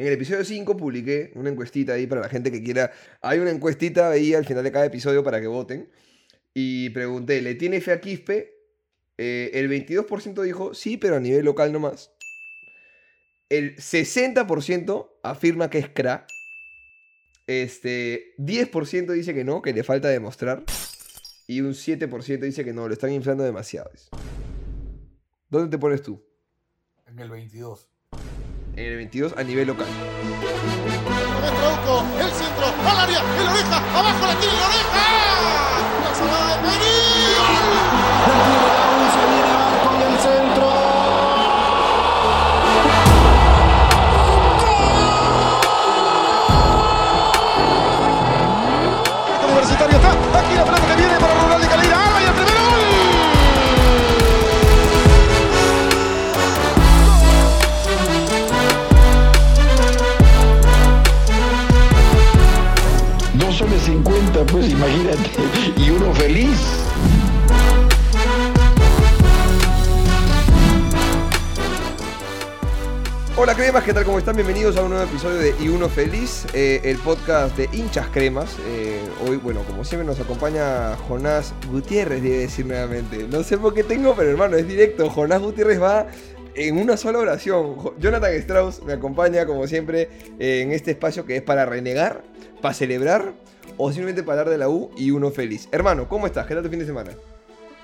En el episodio 5 publiqué una encuestita ahí para la gente que quiera. Hay una encuestita ahí al final de cada episodio para que voten. Y pregunté, ¿le tiene fe a Quispe? Eh, el 22% dijo sí, pero a nivel local nomás. El 60% afirma que es cra. Este, 10% dice que no, que le falta demostrar. Y un 7% dice que no, lo están inflando demasiado. ¿Dónde te pones tú? En el 22. En el 22 a nivel local. el centro, al área, el oreja, abajo la tira, la oreja. Y uno feliz. Hola cremas, ¿qué tal? ¿Cómo están? Bienvenidos a un nuevo episodio de Y Uno Feliz, eh, el podcast de hinchas cremas. Eh, hoy, bueno, como siempre nos acompaña Jonás Gutiérrez, debe decir nuevamente. No sé por qué tengo, pero hermano, es directo. Jonás Gutiérrez va en una sola oración. Jo- Jonathan Strauss me acompaña, como siempre, eh, en este espacio que es para renegar, para celebrar o simplemente para hablar de la U y Uno Feliz. Hermano, ¿cómo estás? ¿Qué tal tu fin de semana?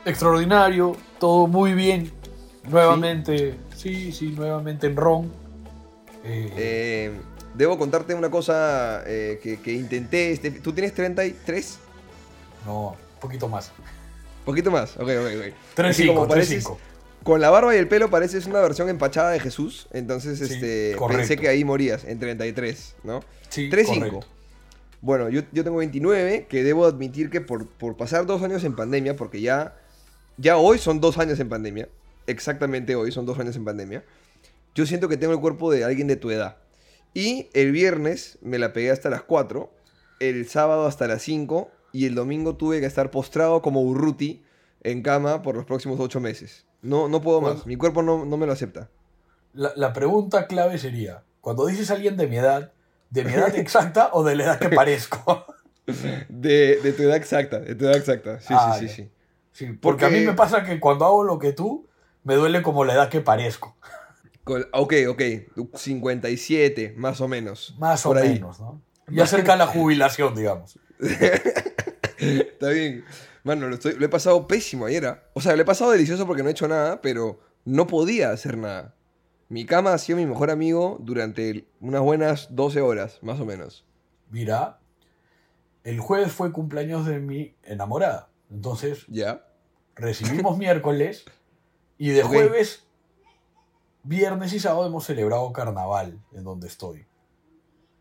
Extraordinario, todo muy bien. Nuevamente, sí, sí, nuevamente en Ron. Eh, Eh, debo contarte una cosa eh, que, que intenté. Este, ¿Tú tienes 33? no, un poquito más. Poquito más, ok, ok, ok. 3-5, Así como pareces- 3-5. Con la barba y el pelo pareces una versión empachada de Jesús. Entonces, Sí, este, correcto. pensé que ahí morías en 33, ¿no? Sí, 3-5. correcto. Bueno, yo, yo tengo 29, que debo admitir que por, por pasar dos años en pandemia, porque ya, ya hoy son dos años en pandemia, exactamente hoy son dos años en pandemia, yo siento que tengo el cuerpo de alguien de tu edad. Y el viernes me la pegué hasta las 4, el sábado hasta las 5 y el domingo tuve que estar postrado como Urruti en cama por los próximos 8 meses. No, no puedo más, mi cuerpo no, no me lo acepta. La, la pregunta clave sería, cuando dices alguien de mi edad, ¿de mi edad exacta o de la edad que parezco? De, de tu edad exacta, de tu edad exacta. Sí, Ah, sí, ya. sí, sí. Sí, porque a mí me pasa que cuando hago lo que tú, me duele como la edad que parezco. Ok, ok. 57, más o menos. Más o ahí. menos, ¿no? Y acerca la jubilación, digamos. Está bien. Mano, lo, estoy- lo he pasado pésimo ayer. ¿ah? O sea, lo he pasado delicioso porque no he hecho nada, pero no podía hacer nada. Mi cama ha sido mi mejor amigo durante unas buenas 12 horas, más o menos. Mira, el jueves fue cumpleaños de mi enamorada. Entonces, ¿Ya? recibimos miércoles y de jueves, viernes y sábado hemos celebrado carnaval en donde estoy.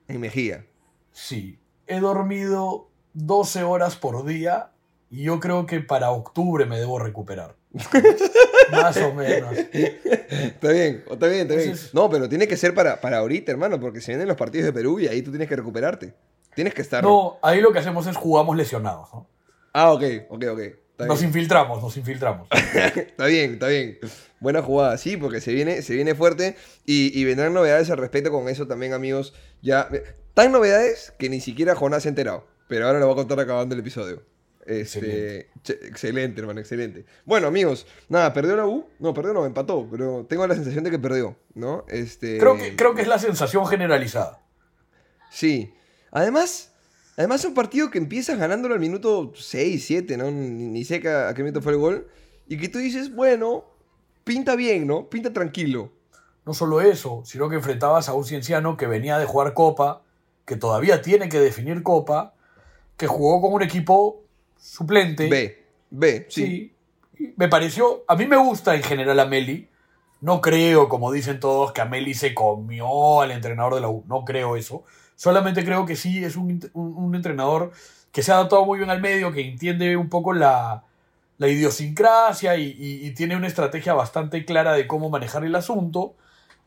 En Mejía. Sí, he dormido 12 horas por día y yo creo que para octubre me debo recuperar. Más o menos. Está bien, está bien, está bien. Entonces- No, pero tiene que ser para, para ahorita, hermano, porque se vienen los partidos de Perú y ahí tú tienes que recuperarte. Tienes que estar. No, ahí lo que hacemos es jugamos lesionados. ¿no? Ah, ok, ok, ok. Nos infiltramos, nos infiltramos. Está bien, está bien. Buena jugada, sí, porque se viene, se viene fuerte y, y vendrán novedades al respecto con eso también, amigos. Ya, tan novedades que ni siquiera Jonás se ha enterado, pero ahora lo voy a contar acabando el episodio. Este, Excelente. hermano, excelente. Bueno, amigos, nada, perdió la U. No, perdió no, empató, pero tengo la sensación de que perdió, ¿no? Este, Creo que, creo que es la sensación generalizada. Sí. Además, además es un partido que empiezas ganándolo al minuto 6, 7, ¿no? Ni, ni sé a, a qué minuto fue el gol. Y que tú dices, bueno, pinta bien, ¿no? Pinta tranquilo. No solo eso, sino que enfrentabas a un cienciano que venía de jugar Copa, que todavía tiene que definir Copa, que jugó con un equipo suplente. B, B, sí. Me pareció, a mí me gusta en general a Meli. No creo, como dicen todos, que a Meli se comió al entrenador de la U. No creo eso. Solamente creo que sí es un- un entrenador que se ha adaptado muy bien al medio, que entiende un poco la, la idiosincrasia y, y- y tiene una estrategia bastante clara de cómo manejar el asunto.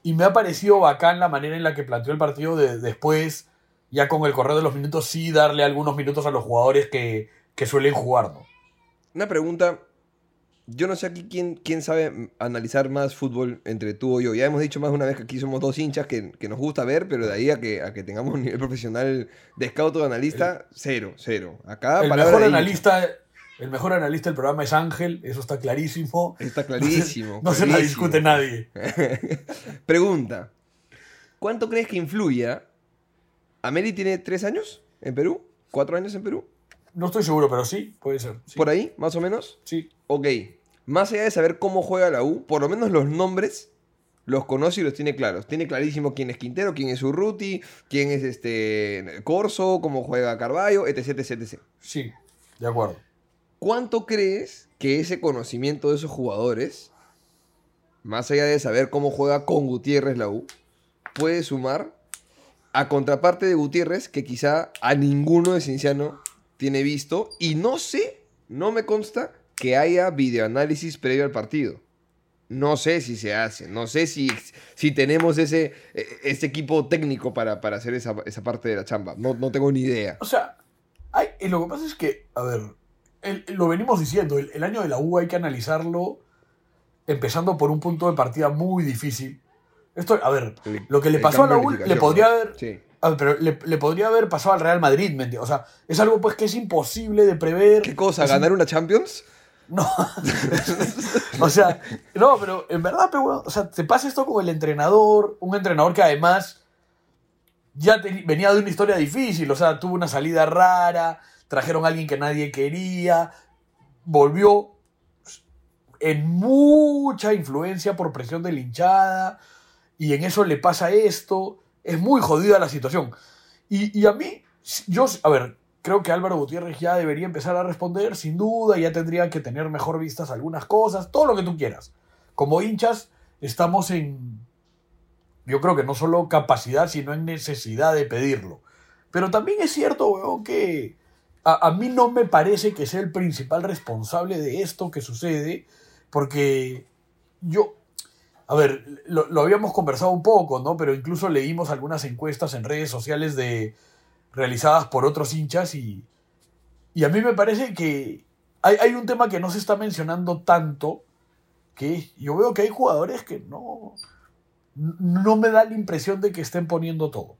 Y me ha parecido bacán la manera en la que planteó el partido de, después, ya con el correr de los minutos, sí darle algunos minutos a los jugadores que, que suelen jugar, ¿no? Una pregunta yo no sé aquí quién, quién sabe analizar más fútbol entre tú o yo. Ya hemos dicho más de una vez que aquí somos dos hinchas que, que nos gusta ver, pero de ahí a que, a que tengamos un nivel profesional de scout o de analista, cero, cero. Acá, el mejor analista, el mejor analista del programa es Ángel, eso está clarísimo. Está clarísimo. No se la clarísimo. discute nadie. Pregunta: ¿Cuánto crees que influya? ¿Ameli tiene tres años en Perú? ¿Cuatro años en Perú? No estoy seguro, pero sí, puede ser. Sí. ¿Por ahí, más o menos? sí. Ok, más allá de saber cómo juega la U, por lo menos los nombres los conoce y los tiene claros. Tiene clarísimo quién es Quintero, quién es Urruti, quién es este Corso, cómo juega Carballo, etc, etc, etc. Sí, de acuerdo. ¿Cuánto crees que ese conocimiento de esos jugadores, más allá de saber cómo juega con Gutiérrez la U, puede sumar a contraparte de Gutiérrez que quizá a ninguno de Cinciano tiene visto y no sé, no me consta que haya videoanálisis previo al partido. No sé si se hace, no sé si, si tenemos ese, eh, ese equipo técnico para, para hacer esa, esa parte de la chamba. No, no tengo ni idea. O sea, hay, y lo que pasa es que, a ver, el- lo venimos diciendo, el, el año de la U hay que analizarlo empezando por un punto de partida muy difícil. Esto, a ver, El- lo que le pasó a la U le podría haber... Sí. A ver, pero le, le podría haber pasado al Real Madrid, ¿me entiendes? O sea, es algo pues que es imposible de prever. ¿Qué cosa? ¿Ganar una Champions? No. o sea, no, pero en verdad, pero, o sea, te pasa esto con el entrenador, un entrenador que además ya te- venía de una historia difícil, o sea, tuvo una salida rara, trajeron a alguien que nadie quería, volvió en mucha influencia por presión de la hinchada, y en eso le pasa esto, es muy jodida la situación. Y, y a mí, yo, a ver, creo que Álvaro Gutiérrez ya debería empezar a responder, sin duda, ya tendría que tener mejor vistas algunas cosas, todo lo que tú quieras. Como hinchas, estamos en, yo creo que no solo capacidad, sino en necesidad de pedirlo. Pero también es cierto, weón, que a, a mí no me parece que sea el principal responsable de esto que sucede, porque yo, a ver, lo, lo habíamos conversado un poco, ¿no? Pero incluso leímos algunas encuestas en redes sociales de realizadas por otros hinchas y, y a mí me parece que hay, hay un tema que no se está mencionando tanto, que yo veo que hay jugadores que no, no me da la impresión de que estén poniendo todo.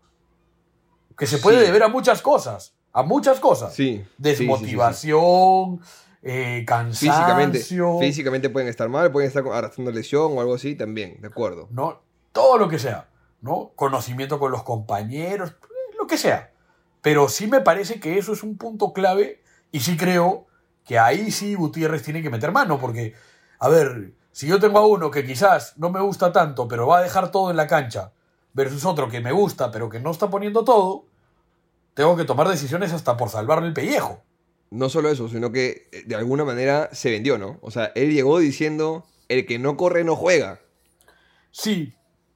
Que se puede Sí. deber a muchas cosas, a muchas cosas. Sí. sí, sí, sí, sí. Desmotivación, eh, Físicamente, cansancio, físicamente pueden estar mal, pueden estar arrastrando lesión o algo así también, de acuerdo. ¿no? Todo lo que sea, ¿no? Conocimiento con los compañeros, lo que sea. Pero sí me parece que eso es un punto clave y sí creo que ahí sí Gutiérrez tiene que meter mano, porque, a ver, si yo tengo a uno que quizás no me gusta tanto, pero va a dejar todo en la cancha, versus otro que me gusta, pero que no está poniendo todo, tengo que tomar decisiones hasta por salvarle el pellejo. No solo eso, sino que eh, de alguna manera se vendió, ¿no? O sea, él llegó diciendo, el que no corre no juega. Sí,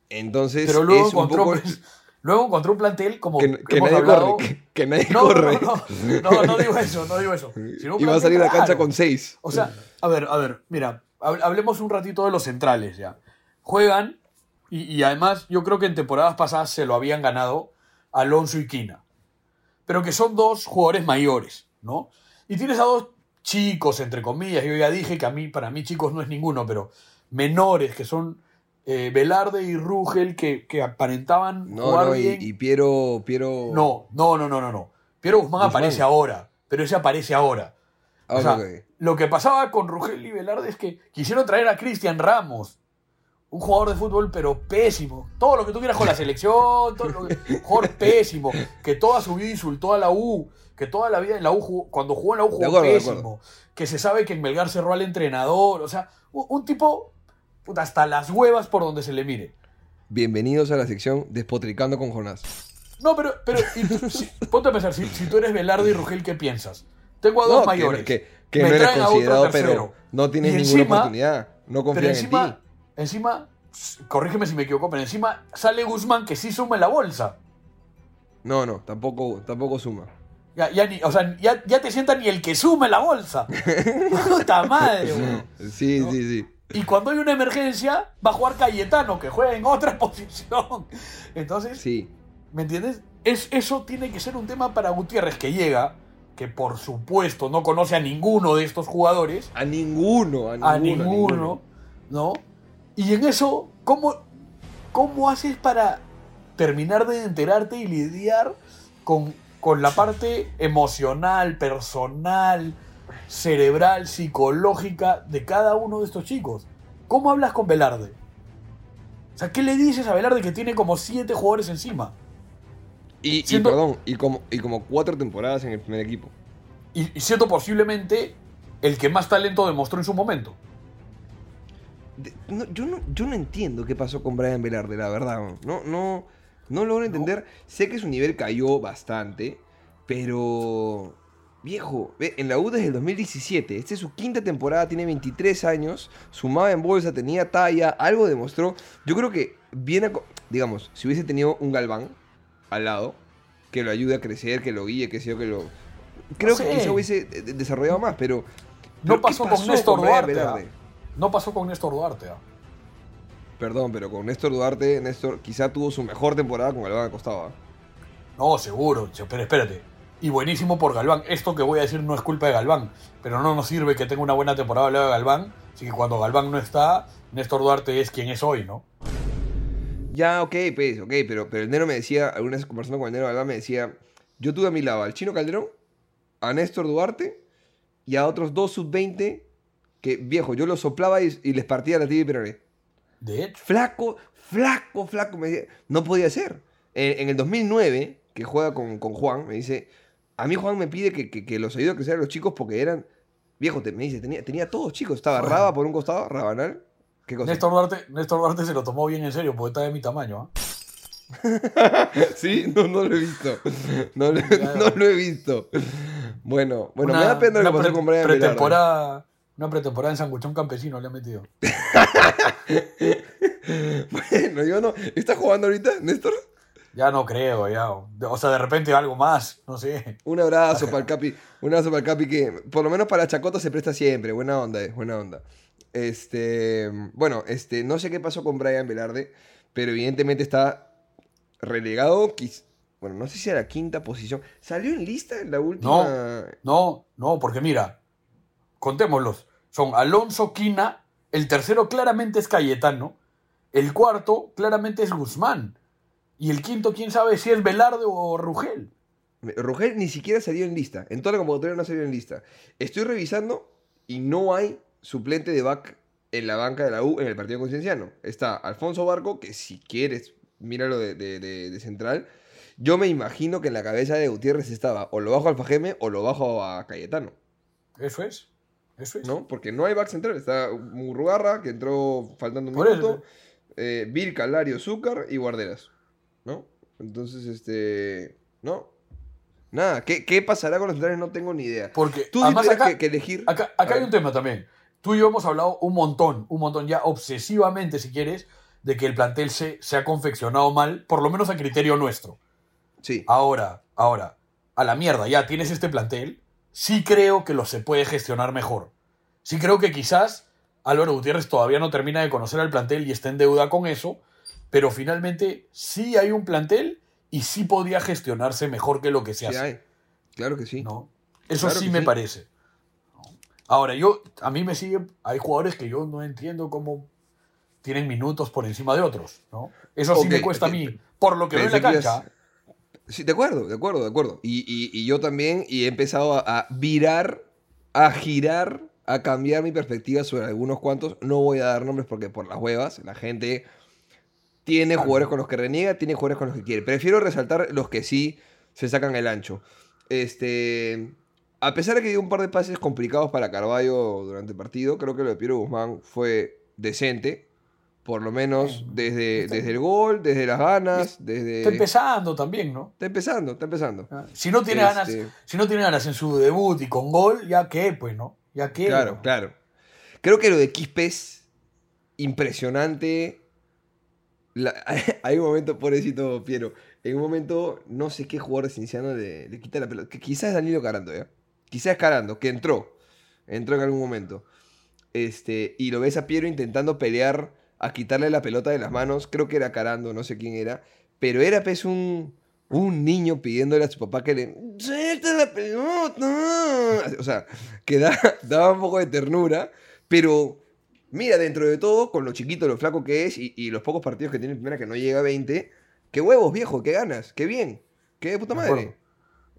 Entonces, pero luego es un encontró, poco... luego encontró un plantel como Que, que que hemos nadie hablado- corre, que, que nadie No, corre. no, no, no, no digo eso, no digo eso. Y va a salir a la cancha con seis. O sea, a ver, a ver, mira, hab- hablemos un ratito de los centrales ya. Juegan, y, y además yo creo que en temporadas pasadas se lo habían ganado Alonso y Quina. Pero que son dos jugadores mayores, ¿no? Y tienes a dos chicos, entre comillas, yo ya dije que a mí, para mí chicos no es ninguno, pero menores, que son eh, Velarde y Rugel, que, que aparentaban No, jugar no, y, bien. y Piero, Piero... No, no, no, no, no, no. Piero Guzmán, Guzmán. aparece ahora, pero ese aparece ahora. Ah, O sea. Lo que pasaba con Rugel y Velarde es que quisieron traer a Cristian Ramos, un jugador de fútbol, pero pésimo. Todo lo que tú quieras con la selección, todo lo que, un jugador pésimo, que toda su vida insultó a la U, que toda la vida en la U, jugó- cuando jugó en la U jugó acuerdo, pésimo, que se sabe que en Melgar cerró al entrenador, o sea, un, un tipo, puta, hasta las huevas por donde se le mire. Bienvenidos a la sección Despotricando con Jonás. No, pero, pero y tú- si- ponte a pensar, si, si tú eres Velarde y Rugel, ¿qué piensas? Tengo a dos No, mayores. Que, que me no eres traen a otro considerado, pero tercero. no tienes ninguna oportunidad. No Pero confían en encima, ti. encima, corrígeme si me equivoco, pero encima sale Guzmán que sí suma en la bolsa. No, no, tampoco, tampoco suma. Ya, ya, ni, o sea, ya, ya te sienta ni el que suma en la bolsa. Puta madre, weón. Sí, No. sí, sí. Y cuando hay una emergencia, va a jugar Cayetano, que juega en otra posición. Entonces, Sí. ¿me entiendes? Es, eso tiene que ser un tema para Gutiérrez, que llega que por supuesto no conoce a ninguno de estos jugadores, A ninguno, a ninguno. a ninguno, ¿no? Y en eso, ¿cómo, ¿cómo haces para terminar de enterarte y lidiar con, con la parte emocional, personal, cerebral, psicológica de cada uno de estos chicos? ¿Cómo hablas con Velarde? O sea, ¿qué le dices a Velarde que tiene como siete jugadores encima? Y, perdón, y como, y como cuatro temporadas en el primer equipo. Y, y siendo posiblemente el que más talento demostró en su momento. De- no, yo, no, yo no entiendo qué pasó con Brian Velarde, la verdad. No, no, no logro entender. Sé que su nivel cayó bastante, pero. Viejo, en la U desde el 2017. Esta es su quinta temporada, tiene 23 años. Sumaba en bolsa, tenía talla, algo demostró. Yo creo que viene a. Digamos, si hubiese tenido un Galván al lado, que lo ayude a crecer, que lo guíe, que yo, que lo. Creo que quizá hubiese desarrollado más, pero. No pero ¿qué pasó con Néstor Duarte? ¿ah? No pasó con Néstor Duarte. ¿ah? Perdón, pero con Néstor Duarte, Néstor quizá tuvo su mejor temporada con Galván Acostado. ¿ah? No, seguro. Pero espérate. Y buenísimo por Galván. Esto que voy a decir no es culpa de Galván. Pero no nos sirve que tenga una buena temporada al lado de Galván. Así que cuando Galván no está, Néstor Duarte es quien es hoy, ¿no? Ya, ok, pues, ok, pero, pero el Nero me decía, alguna vez conversando con el Nero Galván me decía, yo tuve a mi lado al Chino Calderón, a Néstor Duarte y a otros dos sub-20 que, viejo, yo los soplaba y, y les partía la tibia y peroné. De hecho. Flaco, flaco, flaco, me decía, no podía ser. En, en el 2009, que juega con, con Juan, me dice, a mí Juan me pide que, que, que los ayude a crecer a los chicos porque eran, viejo, te- me dice, tenía, tenía todos chicos, estaba Bueno. Raba por un costado, Rabanal, ¿qué cosa? Néstor Duarte, Néstor Duarte se lo tomó bien en serio porque está de mi tamaño. ¿ah? Sí, no, no lo he visto. No lo, no lo he visto. Bueno, bueno, Una- me da pena lo que pasó con Brian Velarde. Una pretemporada en Sanguchón Campesino le ha metido. Bueno, yo no. ¿Estás jugando ahorita, Néstor? Ya no creo, ya. O sea, de repente algo más, no sé. Un abrazo para el Capi. Un abrazo para el Capi que, por lo menos para la chacota, se presta siempre. Buena onda, es buena onda. Este. Bueno, este. No sé qué pasó con Brian Velarde, pero evidentemente está relegado. Bueno, no sé si a la quinta posición. ¿Salió en lista en la última? No, no, porque mira, contémoslos. Son Alonso Quina, el tercero claramente es Cayetano, el cuarto claramente es Guzmán, y el quinto, quién sabe si es Velarde o Rugel. Rogel ni siquiera salió en lista. En toda la convocatoria no salió en lista. Estoy revisando y no hay suplente de back en la banca de la U en el partido concienciano. Está Alfonso Barco, que si quieres, míralo de, de- de- de central. Yo me imagino que en la cabeza de Gutiérrez estaba o lo bajo a Alfajeme o lo bajo a Cayetano, Eso es, eso es. ¿no? Porque no hay back central. Está Murrugarra, que entró faltando un Por minuto. Eh, Virca, Lario, Zúcar y Guarderas, ¿no? Entonces, este... ¿No? Nada, ¿qué, qué pasará con los centrales? No tengo ni idea. Porque Tú además acá, que, que elegir... acá, acá hay un tema también. Tú y yo hemos hablado un montón, un montón ya obsesivamente, si quieres, de que el plantel se, se ha confeccionado mal, por lo menos a criterio nuestro. Sí. Ahora, ahora, a la mierda, ya tienes este plantel. Sí creo que lo se puede gestionar mejor. Sí creo que quizás Álvaro Gutiérrez todavía no termina de conocer al plantel y está en deuda con eso, pero finalmente sí hay un plantel y sí podría gestionarse mejor que lo que se Sí hace. hay. Claro que sí. ¿no? Eso Claro sí me sí. parece. Ahora, yo, a mí me sigue, hay jugadores que yo no entiendo cómo tienen minutos por encima de otros, ¿no? Eso sí me cuesta a mí, por lo que veo en la cancha. Sí, de acuerdo, de acuerdo, de acuerdo. Y, y- y yo también, y he empezado a, a virar, a girar, a cambiar mi perspectiva sobre algunos cuantos. No voy a dar nombres porque por las huevas, la gente tiene jugadores con los que reniega, tiene jugadores con los que quiere. Prefiero resaltar los que sí se sacan el ancho. Este, a pesar de que dio un par de pases complicados para Carballo durante el partido, creo que lo de Piero Guzmán fue decente. Por lo menos desde, desde el gol, desde las ganas, desde... Está empezando también, ¿no? Está empezando, está empezando. Si no tiene ganas, Este- si no tiene ganas en su debut y con gol, ya qué, pues, ¿no? Ya qué. Claro, ¿no? claro. Creo que lo de Quispe es impresionante. La- hay un momento, pobrecito Piero, en un momento, no sé qué jugador de Cinciano le, le quita la pelota. Que quizás es Danilo Caranto, ¿ya? Quizás es Caranto, que entró. Entró en algún momento. Este, y lo ves a Piero intentando pelear a quitarle la pelota de las manos. Creo que era Carando, no sé quién era. Pero era pues un, un niño pidiéndole a su papá que le. ¡Suelta la pelota! O sea, que da- daba un poco de ternura, pero. Mira, dentro de todo, con lo chiquito, lo flaco que es y, y los pocos partidos que tiene en primera que no llega a 20, qué huevos, viejo, qué ganas, qué bien, qué de puta De madre. acuerdo.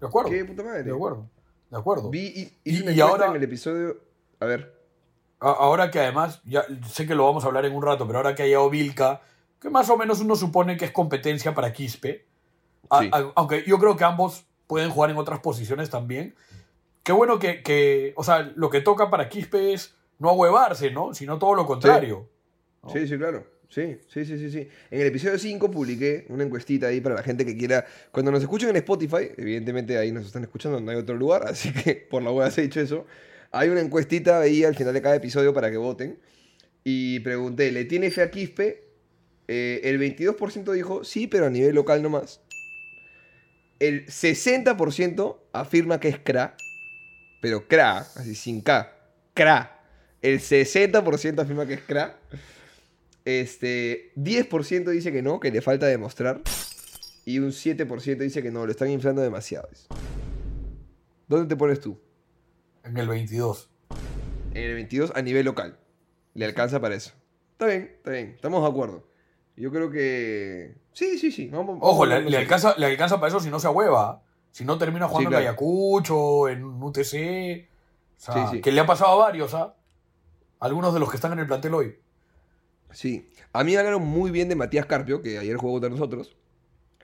De acuerdo. Qué puta madre. De acuerdo. De acuerdo. Vi, y, Y- ahora- en el episodio. A ver. A- Ahora que además, ya sé que lo vamos a hablar en un rato, pero ahora que ha llegado Vilca, que más o menos uno supone que es competencia para Quispe, a- Sí. a- aunque yo creo que ambos pueden jugar en otras posiciones también. Qué bueno que, que, o sea, lo que toca para Quispe es no ahuevarse, ¿no? Sino todo lo contrario. ¿no? Sí, sí, claro. Sí, sí, sí, sí, sí. En el episodio 5 publiqué una encuestita ahí para la gente que quiera. Cuando nos escuchen en Spotify, evidentemente ahí nos están escuchando, no hay otro lugar, así que por la web has hecho eso. Hay una encuestita ahí al final de cada episodio para que voten. Y pregunté, ¿le tiene fe a Quispe? Eh, el 22% dijo sí, pero a nivel local nomás. El 60% afirma que es CRA, pero CRA, así sin K, CRA. El 60% afirma que es CRA. Este, 10% dice que no, que le falta demostrar. Y un 7% dice que no, lo están inflando demasiado. ¿Dónde te pones tú? En el 22. En el 22 a nivel local. Le alcanza para eso. Está bien, está bien, estamos de acuerdo. Yo creo que... Sí, sí, sí. Vamos, Ojo, vamos le, alcanza, le alcanza para eso si no se ahueva. Si no termina jugando claro. en Ayacucho, en UTC. O sea, Sí, sí. que le ha pasado a varios, ¿ah? Algunos de los que están en el plantel hoy. Sí. A mí me hablaron muy bien de Matías Carpio, que ayer jugó contra nosotros.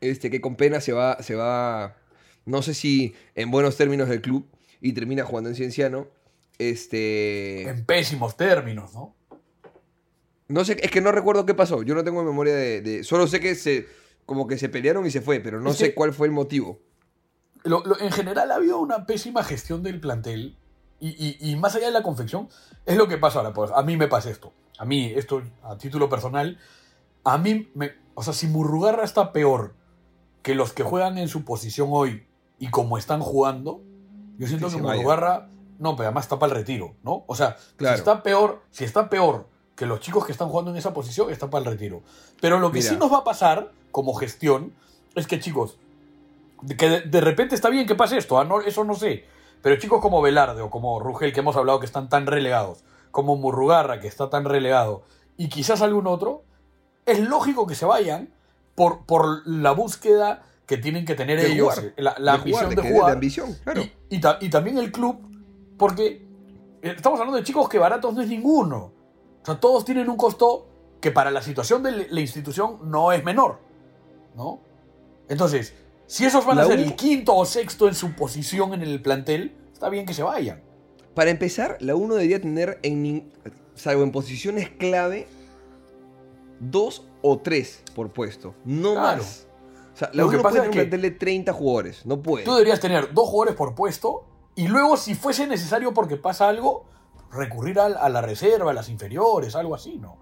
Este, que con pena se va, se va, no sé si en buenos términos del club y termina jugando en Cienciano. Este, En pésimos términos, ¿no? no sé, es que no recuerdo qué pasó. Yo no tengo memoria de, de- solo sé que se, como que se pelearon y se fue, pero no Es sé que- cuál fue el motivo. Lo- lo- en general ha habido una pésima gestión del plantel. Y, y- y más allá de la confección, es lo que pasa ahora. Pues a mí me pasa esto. A mí, esto a título personal, a mí, me, o sea, si Murrugarra está peor que los que juegan en su posición hoy y como están jugando, yo siento Que que. Murrugarra, no, pero además está para el retiro, ¿no? O sea, Claro. si está peor, si está peor que los chicos que están jugando en esa posición, está para el retiro. Pero lo que Mira. sí nos va a pasar como gestión es que, chicos, de que de, de repente está bien que pase esto, ah, no, eso no sé. Pero chicos como Velarde o como Rugel, que hemos hablado que están tan relegados, como Murrugarra, que está tan relegado, y quizás algún otro, es lógico que se vayan por, por la búsqueda que tienen que tener De ellos, jugar. la, la De ambición jugar, de, querer, jugar. ambición, claro. Y, y ta- y también el club, porque eh, estamos hablando de chicos que baratos no es ninguno. O sea, todos tienen un costo que para la situación de la institución no es menor. ¿No? Entonces, si esos van La a ser U- el quinto o sexto en su posición en el plantel, está bien que se vayan. Para empezar, la 1 debería tener, en, salvo en posiciones clave, dos o tres por puesto. No Claro. más. Sea, Lo que 1 pasa es que- de 30 jugadores. No puede. Tú deberías tener dos jugadores por puesto y luego, si fuese necesario porque pasa algo, recurrir al- a, la reserva, a las inferiores, algo así, ¿no?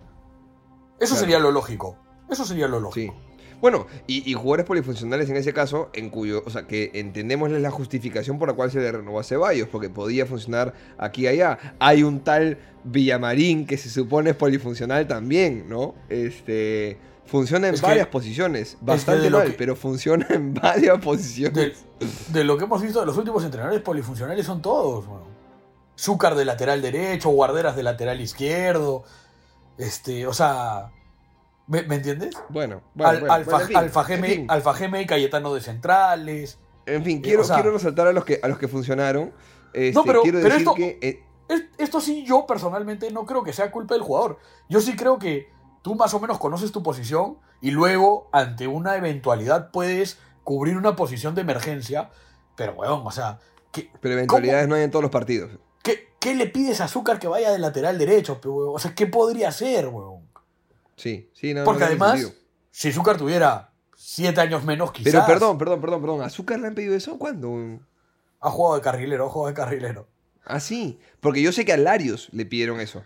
Eso Claro. sería lo lógico. Eso sería lo Sí. Bueno, y, y jugadores polifuncionales en ese caso, en cuyo, o sea, que entendemos la justificación por la cual se le renovó a Ceballos, porque podía funcionar aquí y allá. Hay un tal Villamarín que se supone es polifuncional también, ¿no? Este, funciona en Es que- varias posiciones, bastante de lo mal, que- pero funciona en varias posiciones. De, de lo que hemos visto de los últimos entrenadores polifuncionales son todos. Bueno. Zúcar de lateral derecho, Guarderas de lateral izquierdo. Este, o sea. ¿Me, me entiendes? Bueno, bueno, Al- bueno, Alfa, bueno, en fin, Alfa en Geme, fin. Alfa Geme y Cayetano de centrales. En fin, Eh, quiero, o sea- quiero resaltar a los que, a los que funcionaron. Este, No, pero- quiero pero esto- que eh, Es- Esto sí, yo personalmente no creo que sea culpa del jugador. Yo sí creo que tú más o menos conoces tu posición y luego, ante una eventualidad, puedes cubrir una posición de emergencia. Pero, weón, o sea, ¿qué, pero eventualidades no hay en todos los partidos. qué, qué le pides a Azúcar que vaya de lateral derecho, weón? O sea, ¿qué podría hacer, weón? Sí, sí, no, Porque además, si Azúcar tuviera siete años menos, quizás. Pero perdón, perdón, perdón, perdón. ¿Azúcar le han pedido eso? ¿Cuándo? Ha jugado de carrilero, ha jugado de carrilero. Ah, sí. Porque yo sé que a Larios le pidieron eso.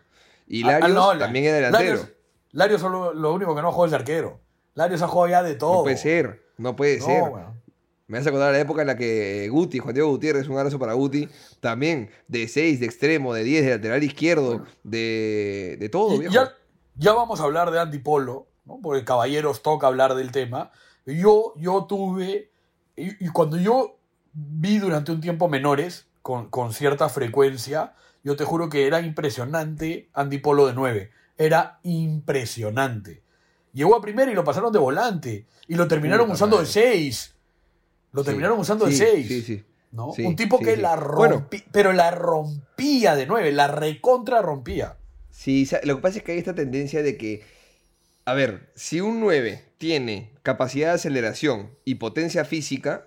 Y Ah, ah, Larios no, también es delantero. Larios, Larios solo lo único que no ha jugado es de arquero. Larios ha jugado ya de todo. no puede ser. No puede No, ser. weón. Me hace acordar la época en la que Guti, Juan Diego Gutiérrez, un abrazo para Guti, también de 6, de extremo, de 10, de lateral izquierdo, de, de todo, viejo. ya, ya vamos a hablar de Andy Polo, ¿no? porque caballeros toca hablar del tema. Yo, yo tuve y, y cuando yo vi durante un tiempo menores, con, con cierta frecuencia, yo te juro que era impresionante Andy Polo de 9. Era impresionante. Llegó a primera y lo pasaron de volante. Y lo terminaron Puta usando de madre. 6. Lo Sí, terminaron usando de sí, 6. Sí, sí. ¿no? Sí, un tipo que la Bueno. rompía, pero la rompía de 9, la recontra rompía. Sí, lo que pasa es que hay esta tendencia de que, a ver, si un 9 tiene capacidad de aceleración y potencia física,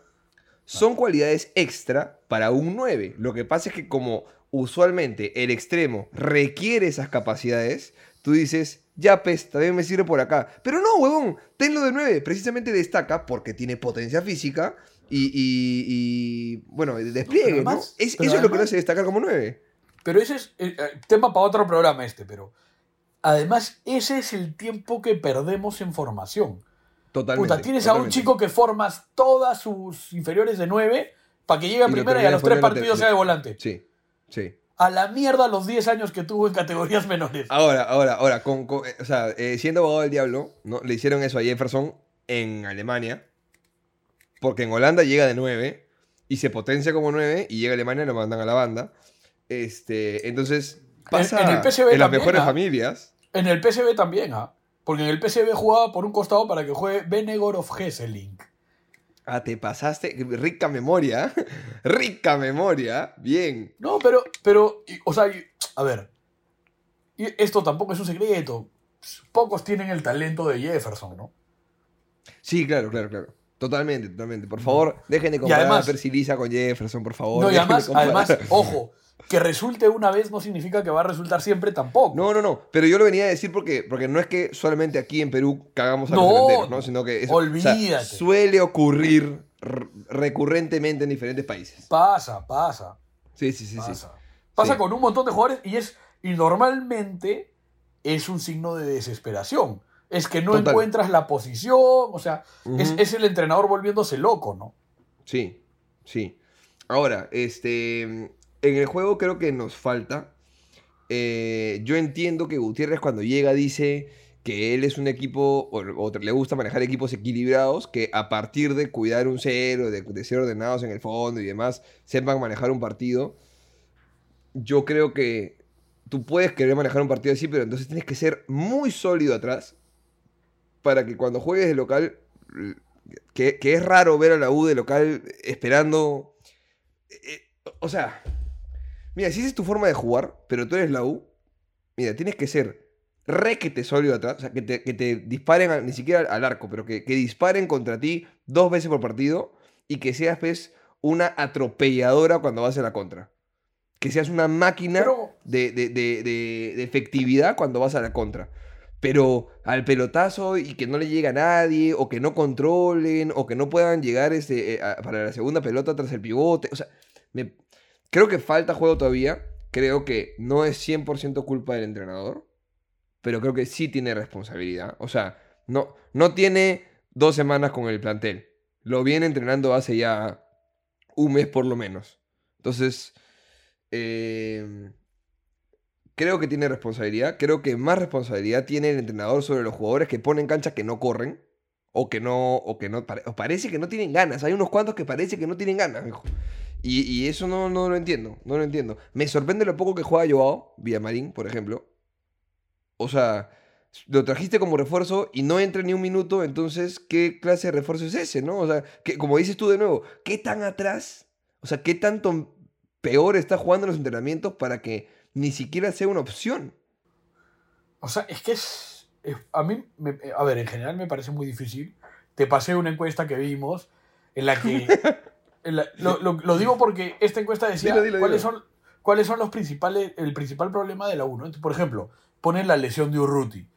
son cualidades extra para un 9. Lo que pasa es que como usualmente el extremo requiere esas capacidades, tú dices, ya pues, también me sirve por acá. Pero no, huevón, tenlo de 9. Precisamente destaca porque tiene potencia física y, y- y, bueno, despliegue, ¿no? además- Es- eso es lo que lo hace destacar como 9. Pero ese es eh, eh, tema para otro programa este, pero además ese es el tiempo que perdemos en formación. Totalmente. Puta, tienes a un chico que formas todas sus inferiores de 9 para que llegue a Y primera y a los tres partidos sea de volante. Sí, sí. A la mierda los 10 años que tuvo en categorías menores. Ahora, ahora, ahora, con, con- eh, o sea, eh, siendo abogado del diablo, ¿no? le hicieron eso a Jefferson en Alemania, porque en Holanda llega de 9 y se potencia como 9 y llega a Alemania y lo mandan a la banda. Este, entonces, pasa en el PSV en las también, mejores ¿ah? familias. En el PSV también, ¿ah? Porque en el PSV jugaba por un costado para que juegue Benegor of Hesselink. Ah, te pasaste, rica memoria, rica memoria, bien. No, pero, pero, o sea, a ver, esto tampoco es un secreto. Pocos tienen el talento de Jefferson, ¿no? Sí, claro, claro, claro. Totalmente, totalmente. Por favor, dejen de comparar además- a Percy Lisa con Jefferson, por favor. No, y además, además, ojo, que resulte una vez no significa que va a resultar siempre tampoco. No, no, no. Pero yo lo venía a decir porque, porque no es que solamente aquí en Perú cagamos a No, los delanteros, ¿no? Sino que eso, o sea, suele ocurrir recurrentemente en diferentes países. Pasa, pasa, Sí, sí, sí, sí. pasa. Pasa Sí. con un montón de jugadores y es, y normalmente es un signo de desesperación. Es que no Total. encuentras la posición, o sea, es, es el entrenador volviéndose loco, ¿no? Sí, sí. Ahora, este, en el juego creo que nos falta. eh, yo entiendo que Gutiérrez cuando llega dice que él es un equipo, o, o le gusta manejar equipos equilibrados, que a partir de cuidar un cero, de, de ser ordenados en el fondo y demás, sepan manejar un partido. Yo creo que tú puedes querer manejar un partido así, pero entonces tienes que ser muy sólido atrás para que cuando juegues de local que, que es raro ver a la U de local esperando. eh, o sea, mira, si esa es tu forma de jugar, pero tú eres la U, mira, tienes que ser requete sólido atrás, o sea, que te, que te disparen a- ni siquiera al, arco, pero que, que disparen contra ti dos veces por partido y que seas, pues, una atropelladora cuando vas a la contra. Que seas una máquina Pero- de, de- de- de- de efectividad cuando vas a la contra. Pero al pelotazo y que no le llega a nadie, o que no controlen, o que no puedan llegar este, eh, para la segunda pelota tras el pivote. O sea, me- creo que falta juego todavía. Creo que no es 100% culpa del entrenador, pero creo que sí tiene responsabilidad. O sea, no, no tiene dos semanas con el plantel. Lo viene entrenando hace ya un mes por lo menos. Entonces, eh, creo que tiene responsabilidad. Creo que más responsabilidad tiene el entrenador sobre los jugadores que ponen cancha que no corren. O que no, o que no, o parece que no tienen ganas. Hay unos cuantos que parece que no tienen ganas, mijo. Y, y eso no, no lo entiendo, no lo entiendo. Me sorprende lo poco que juega Joao, Villamarín, por ejemplo. O sea, lo trajiste como refuerzo y no entra ni un minuto, entonces, ¿qué clase de refuerzo es ese, no? O sea, que, como dices tú de nuevo, ¿qué tan atrás? O sea, ¿qué tanto peor está jugando en los entrenamientos para que ni siquiera sea una opción? O sea, es que es. es- a mí, me- a ver, en general me parece muy difícil. Te pasé una encuesta que vimos en la que. en la- lo, lo- lo digo porque esta encuesta decía Dilo, dilo, cuáles dilo. son cuáles son los principales el principal problema de la 1. Por ejemplo, ponen la lesión de Urruti.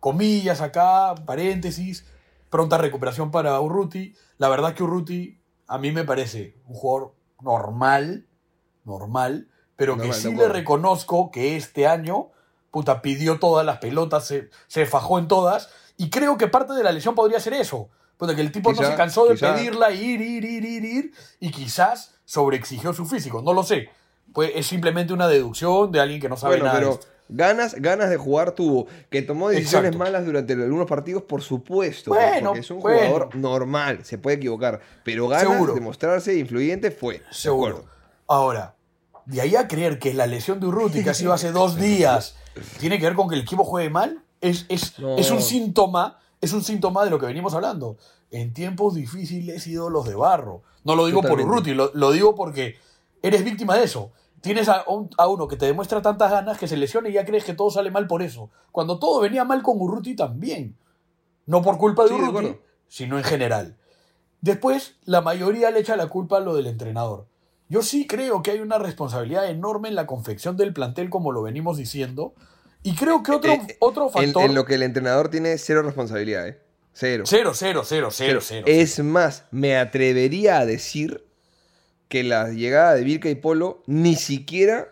Comillas acá, paréntesis, pronta recuperación para Urruti. La verdad que Urruti a mí me parece un jugador normal, normal, pero que Normal, de sí le reconozco que este año, puta, pidió todas las pelotas, se, se fajó en todas, y creo que parte de la lesión podría ser eso. Puta, que el tipo no Quizá, se cansó de quizá. pedirla, ir, ir, ir, ir, ir, y quizás sobreexigió su físico, no lo sé. Pues es simplemente una deducción de alguien que no sabe Bueno, nada. de pero, esto. Ganas, ganas de jugar tuvo. Que tomó decisiones Exacto. malas durante algunos partidos, por supuesto. Bueno, porque es un bueno. jugador normal, se puede equivocar. Pero ganas Seguro. de mostrarse influyente fue. de Seguro. Ahora, de ahí a creer que la lesión de Urruti, que ha sido hace dos días, tiene que ver con que el equipo juegue mal, es, es, No. es un síntoma, es un síntoma de lo que venimos hablando. En tiempos difíciles, ídolos de barro. No lo digo Totalmente. por Urruti, lo, lo digo porque eres víctima de eso. Tienes a, un- a uno que te demuestra tantas ganas que se lesiona y ya crees que todo sale mal por eso. Cuando todo venía mal con Urruti también. No por culpa de Sí, Urruti, sino en general. Después, la mayoría le echa la culpa a lo del entrenador. Yo sí creo que hay una responsabilidad enorme en la confección del plantel, como lo venimos diciendo. Y creo que otro, Eh, otro factor. en lo que el entrenador tiene cero responsabilidad, ¿eh? Cero. Cero, cero, cero, cero, cero. Es más, me atrevería a decir que la llegada de Vilca y Polo ni siquiera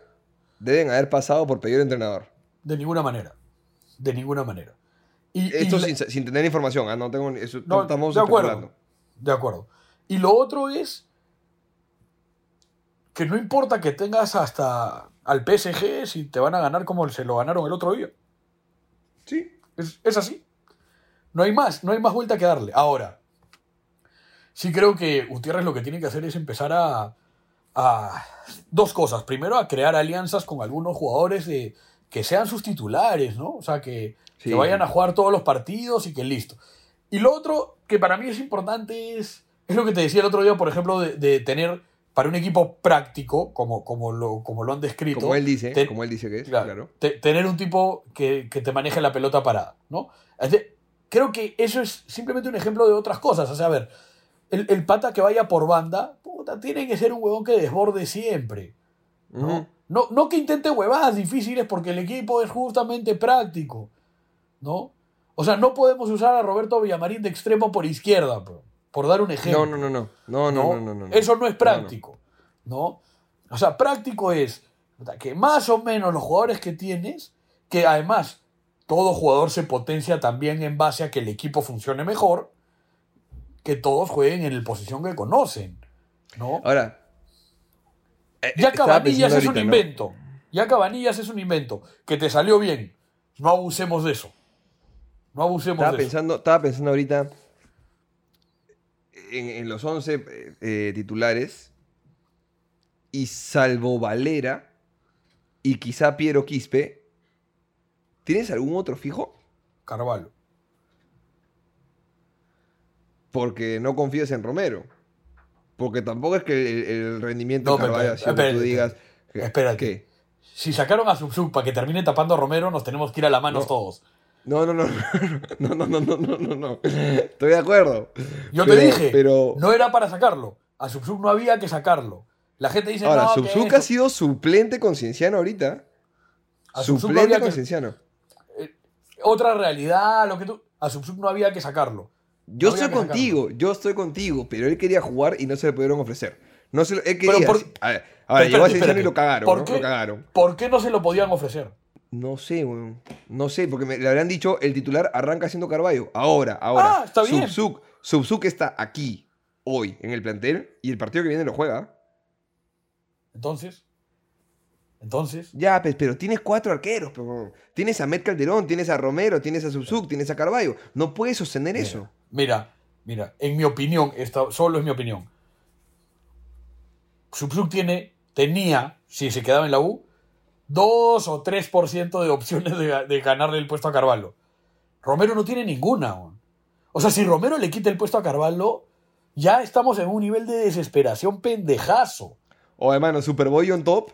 deben haber pasado por pedir entrenador. De ninguna manera. De ninguna manera. Y, y Esto la- sin, tener información, ¿ah? no tengo eso, no, estamos de acuerdo. De acuerdo. Y lo otro es que no importa que tengas hasta al PSG si te van a ganar como se lo ganaron el otro día. Sí. Es, es así. No hay más, no hay más vuelta que darle. Ahora, sí creo que Gutiérrez lo que tiene que hacer es empezar a, a- dos cosas. Primero, a crear alianzas con algunos jugadores de, que sean sus titulares, ¿no? O sea, que, Sí. que vayan a jugar todos los partidos y que listo. Y lo otro que para mí es importante es, es lo que te decía el otro día, por ejemplo, de, de tener para un equipo práctico, como, como, lo, como lo han descrito. Como él dice, como él dice que es, Claro, claro. te- tener un tipo que, que te maneje la pelota parada, ¿no? Creo que eso es simplemente un ejemplo de otras cosas. O sea, a ver, el, el pata que vaya por banda, puta, tiene que ser un huevón que desborde siempre, ¿no? No, no que intente huevadas difíciles porque el equipo es justamente práctico, ¿no? O sea, no podemos usar a Roberto Villamarín de extremo por izquierda, por, por dar un ejemplo. No, no, no, no. No, no, no, no. Eso no es práctico, ¿no? O sea, práctico es que más o menos los jugadores que tienes, que además todo jugador se potencia también en base a que el equipo funcione mejor, que todos jueguen en la posición que conocen, ¿no? Ahora. eh, Ya Cabanillas es un ahorita, ¿no? invento. Ya Cabanillas es un invento. Que te salió bien. No abusemos de eso. No abusemos Estaba de eso. pensando, estaba pensando ahorita en, en los 11 eh, eh, titulares y salvo Valera y quizá Piero Quispe, ¿tienes algún otro fijo? Carvalho. Porque no confías en Romero. Porque tampoco es que el, el rendimiento No, de Carvalho pero- que espérate, tú digas... espérate. ¿qué? Si sacaron a Subsub para que termine tapando a Romero, nos tenemos que ir a la mano No. todos. No, no, no, no, no, no, no, no, no, no. Estoy de acuerdo. Yo Pero- te dije, pero no era para sacarlo. A Subsub no había que sacarlo. La gente dice, ahora, no, esto- ha sido suplente con Cienciano ahorita. A no Suplente había con que- Cienciano. otra realidad, lo que tú... A Subsub no había que sacarlo. Yo No estoy contigo, yo estoy contigo, pero él quería jugar y no se le pudieron ofrecer. No se lo, él quería. por- a ver, ahora, Pero llegó a y lo cagaron, ¿Por ¿no? qué? Lo cagaron. ¿Por qué no se lo podían ofrecer? No sé, weón. No sé, porque me, le habrían dicho el titular arranca siendo Carballo. Ahora, ahora. Ah, está bien. Subzuk, Subzuk está aquí, hoy, en el plantel, y el partido que viene lo juega. Entonces, entonces, Ya, pues, pero tienes cuatro arqueros. pero Tienes a Met Calderón, tienes a Romero, tienes a Subzuk, tienes a Carballo. No puedes sostener eso. Mira, mira, en mi opinión, esta solo es mi opinión. Subsub tiene, tenía, si se quedaba en la U, 2 o 3% de opciones de, ga- de ganarle el puesto a Carvalho. Romero no tiene ninguna. O sea, si Romero le quita el puesto a Carvalho, ya estamos en un nivel de desesperación pendejazo. O hermano, Superboy on top,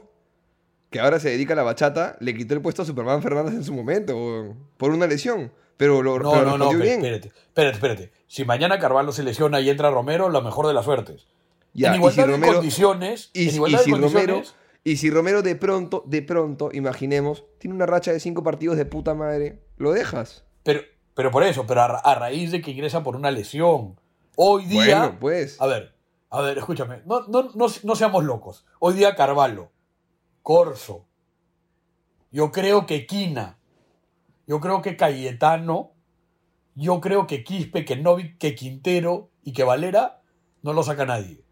que ahora se dedica a la bachata, le quitó el puesto a Superman Fernández en su momento, por una lesión. Pero lo No, pero no, no, bien. espérate, espérate, espérate. Si mañana Carvalho se lesiona y entra Romero, la mejor de las suertes. Ya, en y igualdad si de Romero- condiciones, Y, en y igualdad de si Romero, condiciones, y si Romero de pronto, de pronto, imaginemos, tiene una racha de cinco partidos de puta madre, ¿lo dejas? Pero, pero por eso, pero a, ra- a raíz de que ingresa por una lesión. Hoy día. Bueno, pues. A ver, a ver, escúchame. No, no, no, no seamos locos. Hoy día Carvalho, Corso. Yo creo que Quina. Yo creo que Cayetano. Yo creo que Quispe, que Novik, que Quintero y que Valera no lo saca nadie.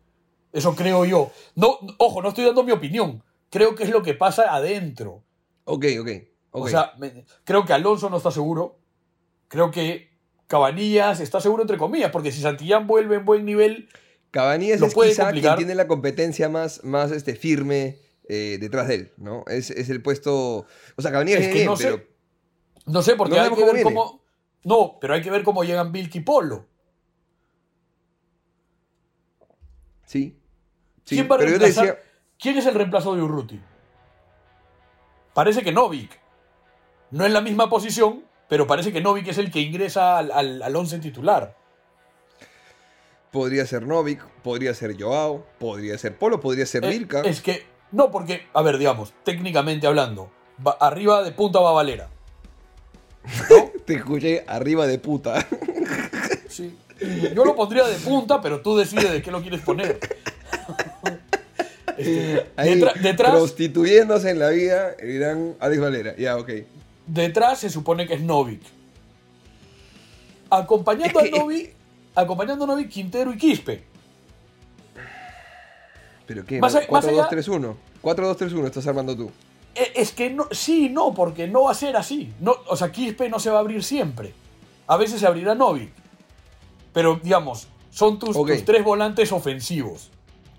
Eso creo yo. No, ojo, no estoy dando mi opinión. Creo que es lo que pasa adentro. Ok, ok, ok. Ok. O sea, me- creo que Alonso no está seguro. Creo que Cabanillas está seguro entre comillas, porque si Santillán vuelve en buen nivel, Cabanillas es puede quizá complicar. quien tiene la competencia más, más este, firme eh, detrás de él, ¿no? Es, es el puesto... O sea, Cabanillas Es que bien, no sé. pero... no sé, porque No hay que cómo ver viene. cómo. No, pero hay que ver cómo llegan Vilky y Polo. Sí. Sí, ¿Quién va a pero yo te reemplazar? decía... ¿Quién es el reemplazo de Urruti? Parece que Novik. No en la misma posición, pero parece que Novik es el que ingresa al, al, al once titular. Podría ser Novik, podría ser Joao, podría ser Polo, podría ser Eh, Vilca. es que, no, porque, a ver, digamos, técnicamente hablando, va- arriba de punta va Valera. ¿No? Te escuché arriba de puta. Sí. Yo lo pondría de punta, pero tú decides de qué lo quieres poner. Este, Ahí, detra- detrás, prostituyéndose en la vida, el gran Alex Valera. Ya, ok. detrás se supone que es Novik. Acompañando a Novik, acompañando a Novik, Quintero y Quispe. ¿Pero qué? Más a- más allá- 4-2-3-1. 4-2-3-1 estás armando tú. Eh, Es que no, sí, no, porque no va a ser así. No, o sea, Quispe no se va a abrir siempre. A veces se abrirá Novik. Pero, digamos, son tus, tus tres volantes ofensivos.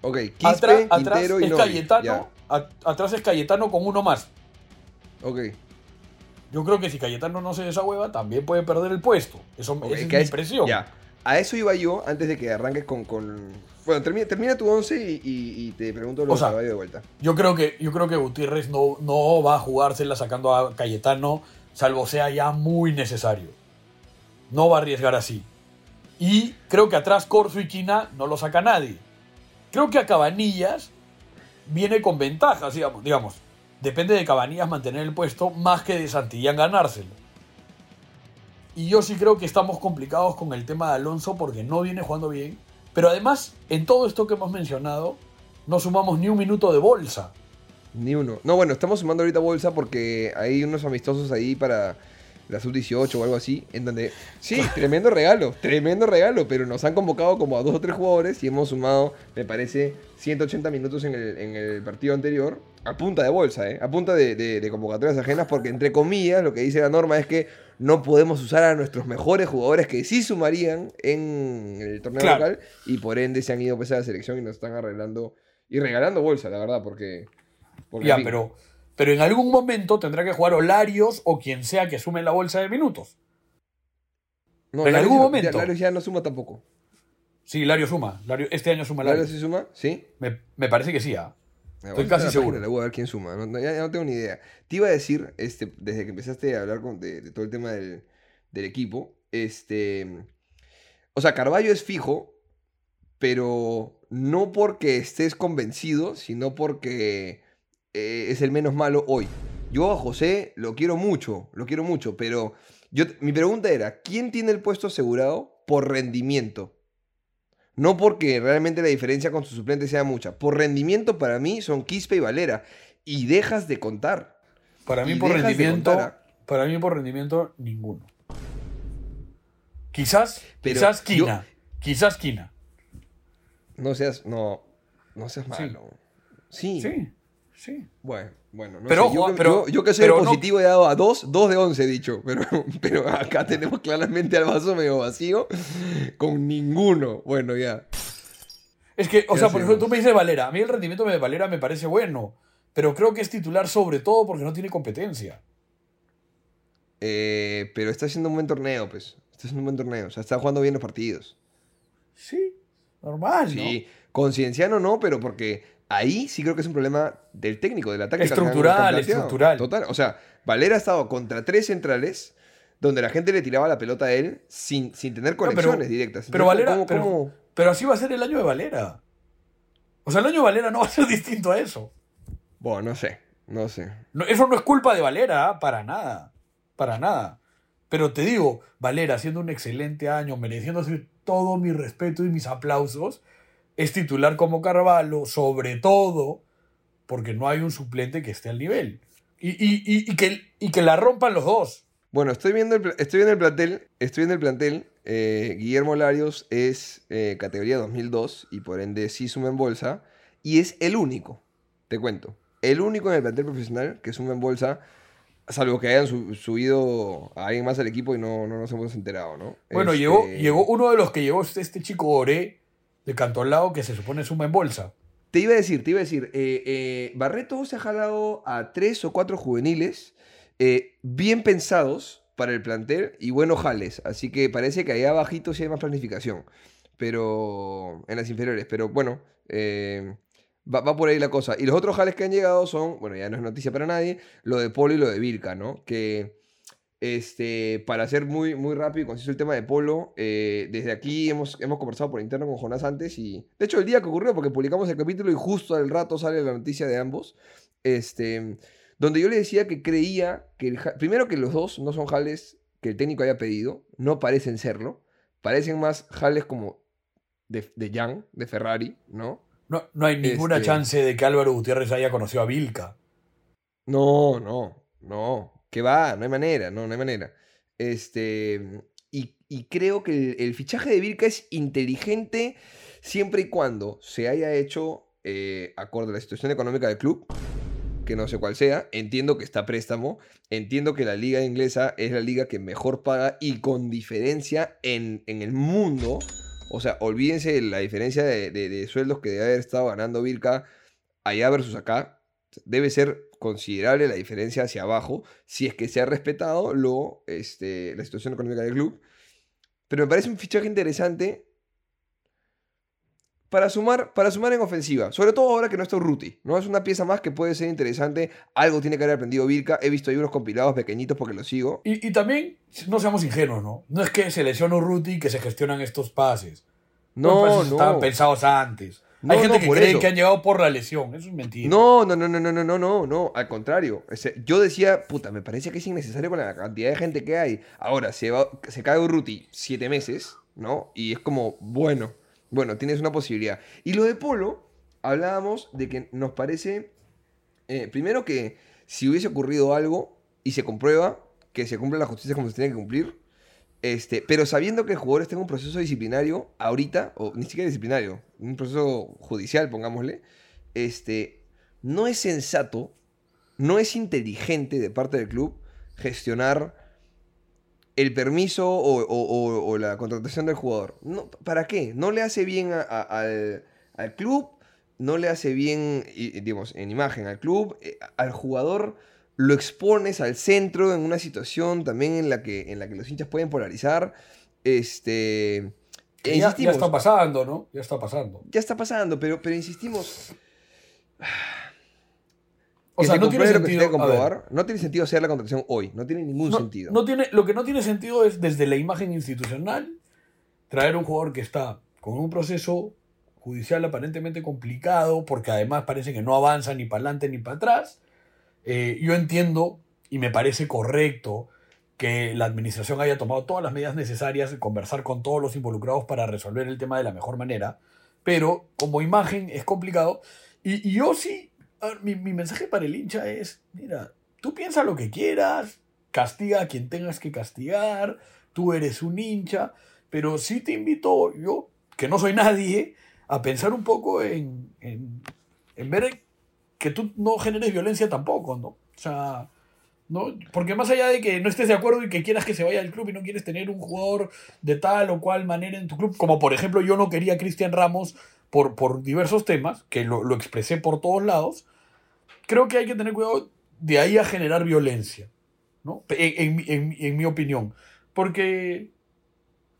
Ok, Quispe, Atra- atrás Quintero es. Cayetano. Atrás es Cayetano con uno más. ok. Yo creo que si Cayetano no se desahueva, también puede perder el puesto. Eso esa es que mi es- impresión. Ya. A eso iba yo antes de que arranques con. con... Bueno, termina, termina tu 11 y, y- y te pregunto lo O sea, Caballo de vuelta. Yo creo que, yo creo que Gutiérrez no, no va a jugársela sacando a Cayetano, salvo sea ya muy necesario. No va a arriesgar así. Y creo que atrás Corso y Quina no lo saca nadie. Creo que a Cabanillas viene con ventajas, digamos. digamos. Depende de Cabanillas mantener el puesto más que de Santillán ganárselo. Y yo sí creo que estamos complicados con el tema de Alonso porque no viene jugando bien. Pero además, en todo esto que hemos mencionado, no sumamos ni un minuto de bolsa. Ni uno. No, bueno, estamos sumando ahorita bolsa porque hay unos amistosos ahí para la sub-18 o algo así, en donde, sí, tremendo regalo, tremendo regalo, pero nos han convocado como a dos o tres jugadores y hemos sumado, me parece, 180 minutos en el, en el partido anterior, a punta de bolsa, ¿eh? A punta de, de- de convocatorias ajenas, porque entre comillas, lo que dice la norma es que no podemos usar a nuestros mejores jugadores que sí sumarían en el torneo Claro. local y por ende se han ido pues, a la selección y nos están arreglando y regalando bolsa, la verdad, porque... porque, ya, pero, pero en algún momento tendrá que jugar Olarios o quien sea que sume la bolsa de minutos. No, En algún ya- momento. Larios ya no suma tampoco. Sí, Lario suma. Lario- este año suma ¿Larios Lario. sí suma? ¿Sí. Me, me parece que sí, ¿ah? Estoy casi seguro. le voy a ver quién suma. No, no, ya, ya no tengo ni idea. Te iba a decir, este, desde que empezaste a hablar con- de, de todo el tema del, del equipo, este. O sea, Carballo es fijo, pero no porque estés convencido, sino porque eh, es el menos malo hoy. Yo a José lo quiero mucho, lo quiero mucho, pero yo, mi pregunta era, ¿quién tiene el puesto asegurado por rendimiento? No porque realmente la diferencia con su suplente sea mucha. Por rendimiento para mí son Quispe y Valera. Y dejas de contar. Para mí Y por rendimiento, para mí por rendimiento ninguno. Quizás, Pero quizás yo- Quina, quizás Quina. No seas, no, no seas malo. Sí. Sí, sí. Bueno, bueno. No Pero sé, yo, ojo, que- pero- yo, yo que soy pero el no- positivo he dado a 2, 2 de 11 he dicho. Pero, pero acá tenemos claramente al vaso medio vacío con ninguno. Bueno, ya. Es que, o ¿Qué sea, por ejemplo, tú me dices Valera. A mí el rendimiento de Valera me parece bueno, pero creo que es titular sobre todo porque no tiene competencia. Eh, pero está haciendo un buen torneo, pues. Está haciendo un buen torneo. O sea, está jugando bien los partidos. Sí, normal, ¿no? Sí, con Cienciano no, pero porque ahí sí creo que es un problema del técnico, de la táctica. que han- Estructural, estructural. Total, o sea, Valera ha estado contra tres centrales donde la gente le tiraba la pelota a él sin, sin tener pero- conexiones directas. Pero Entonces, Valera, ¿cómo- pero, cómo? pero así va a ser el año de Valera. O sea, el año de Valera no va a ser distinto a eso. Bueno, no sé, no sé. No, eso no es culpa de Valera, ¿ah? para nada. Para nada. Pero te digo, Valera, haciendo un excelente año, mereciéndose todo mi respeto y mis aplausos, es titular como Carvalho, sobre todo porque no hay un suplente que esté al nivel. Y, y- y- y que, y que la rompan los dos. Bueno, estoy viendo el, estoy viendo el plantel. Estoy viendo el plantel. eh, Guillermo Larios es eh, categoría 2002 y por ende sí suma en bolsa. Y es el único, te cuento, el único en el plantel profesional que suma en bolsa Salvo que hayan su- subido a alguien más al equipo y no, no nos hemos enterado, ¿no? Bueno, Este, llegó, llegó uno de los que llegó, este, este chico Oré de Cantolao que se supone suma en bolsa. Te iba a decir, te iba a decir, eh, eh, Barreto se ha jalado a tres o cuatro juveniles eh, bien pensados para el plantel y buenos jales. Así que parece que allá abajito sí hay más planificación. Pero en las inferiores. Pero bueno, va, va por ahí la cosa. Y los otros jales que han llegado son, bueno, ya no es noticia para nadie, lo de Polo y lo de Vilca, ¿no? Que este, para hacer muy, muy rápido y conciso el tema de Polo, eh, desde aquí hemos, hemos conversado por interno con Jonás antes y, de hecho, el día que ocurrió, porque publicamos el capítulo y justo al rato sale la noticia de ambos, este, donde yo le decía que creía que, el primero que los dos no son jales que el técnico haya pedido, no parecen serlo, parecen más jales como de, de Jan, de Ferrari, ¿no? No, no hay ninguna Este- chance de que Álvaro Gutiérrez haya conocido a Vilca. No, no, no. Que va, no hay manera, no, no hay manera. Este, y, y creo que el, fichaje de Virca es inteligente siempre y cuando se haya hecho eh, acorde a la situación económica del club, que no sé cuál sea. Entiendo que está préstamo, entiendo que la liga inglesa es la liga que mejor paga y con diferencia en, en el mundo. O sea, olvídense de la diferencia de, de- de sueldos que debe haber estado ganando Virca allá versus acá. Debe ser considerable la diferencia hacia abajo si es que se ha respetado lo, este, la situación económica del club. Pero me parece un fichaje interesante para sumar, para sumar en ofensiva. Sobre todo ahora que no está Urruti. ¿no? Es una pieza más que puede ser interesante. Algo tiene que haber aprendido Virka. He visto ahí unos compilados pequeñitos porque los sigo. Y, y también, no seamos ingenuos, ¿no? No es que se lesiona Urruti que se gestionan estos pases. No, no. estaban pensados antes. No, Hay gente no, que por cree eso. que han llegado por la lesión. Eso es mentira. No, no, no, no, no, no, no, no, no, al contrario. Yo decía, puta, me parece que es innecesario con la cantidad de gente que hay. Ahora, se, va, se cae Urruti siete meses, ¿no? Y es como, bueno, bueno, tienes una posibilidad. Y lo de Polo, hablábamos de que nos parece, eh, primero que si hubiese ocurrido algo y se comprueba que se cumple la justicia como se tiene que cumplir, este, pero sabiendo que el jugador está en un proceso disciplinario ahorita, o ni siquiera disciplinario, un proceso judicial, pongámosle, este, no es sensato, no es inteligente de parte del club gestionar el permiso o, la contratación del jugador. No, ¿Para qué? No le hace bien al, al club, no le hace bien, digamos, en imagen al club, eh, al jugador lo expones al centro en una situación también en la que, en la que los hinchas pueden polarizar. Este, e ya, está pasando, ¿no? Ya está pasando. ya está pasando, pero, pero insistimos. O sea, se no tiene sentido. comprobar. No tiene sentido hacer la contratación hoy. No tiene ningún no- sentido. no tiene, lo que no tiene sentido es desde la imagen institucional traer un jugador que está con un proceso judicial aparentemente complicado, porque además parece que no avanza ni para adelante ni para atrás. Eh, yo entiendo y me parece correcto que la administración haya tomado todas las medidas necesarias, conversar con todos los involucrados para resolver el tema de la mejor manera, pero como imagen es complicado. Y, yo sí, mi, mi mensaje para el hincha es, mira, tú piensa lo que quieras, castiga a quien tengas que castigar, tú eres un hincha, pero sí te invito, yo, que no soy nadie, a pensar un poco en, en ver que tú no generes violencia tampoco, ¿no? O sea, ¿no? Porque más allá de que no estés de acuerdo y que quieras que se vaya al club y no quieres tener un jugador de tal o cual manera en tu club, como por ejemplo yo no quería a Cristian Ramos por, por diversos temas, que lo, lo expresé por todos lados, creo que hay que tener cuidado de ahí a generar violencia, ¿no? En, en- en- en mi opinión. Porque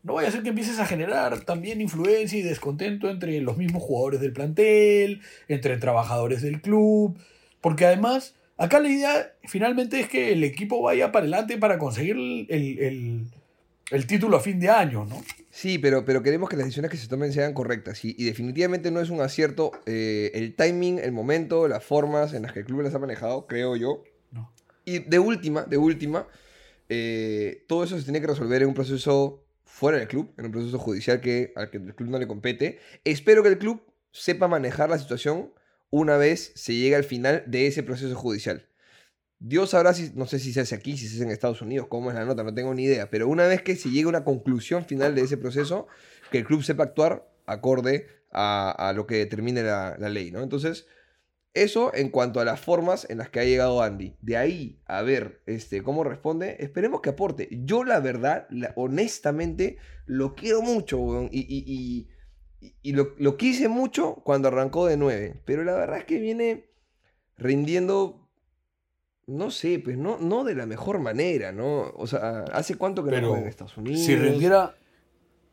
no vaya a ser que empieces a generar también influencia y descontento entre los mismos jugadores del plantel, entre trabajadores del club, porque además, acá la idea finalmente es que el equipo vaya para adelante para conseguir el, el- el- título a fin de año, ¿no? Sí, pero, pero queremos que las decisiones que se tomen sean correctas. Y, y definitivamente no es un acierto eh, el timing, el momento, las formas en las que el club las ha manejado, creo yo. No. Y de última, de última, eh, todo eso se tiene que resolver en un proceso fuera del club, en un proceso judicial que, al que el club no le compete. Espero que el club sepa manejar la situación una vez se llegue al final de ese proceso judicial. Dios sabrá si, no sé si se hace aquí, si se hace en Estados Unidos, cómo es la nota, no tengo ni idea. Pero una vez que se llegue a una conclusión final de ese proceso, que el club sepa actuar acorde a, a lo que determine la, la ley, ¿no? Entonces, Eso en cuanto a las formas en las que ha llegado Andy. De ahí a ver este, cómo responde, esperemos que aporte. Yo la verdad, la- honestamente, lo quiero mucho, weón, y, y- y- lo, lo quise mucho cuando arrancó de 9. Pero la verdad es que viene rindiendo, no sé, pues no, no de la mejor manera, ¿no? O sea, ¿hace cuánto que no juega en Estados Unidos? Si rindiera.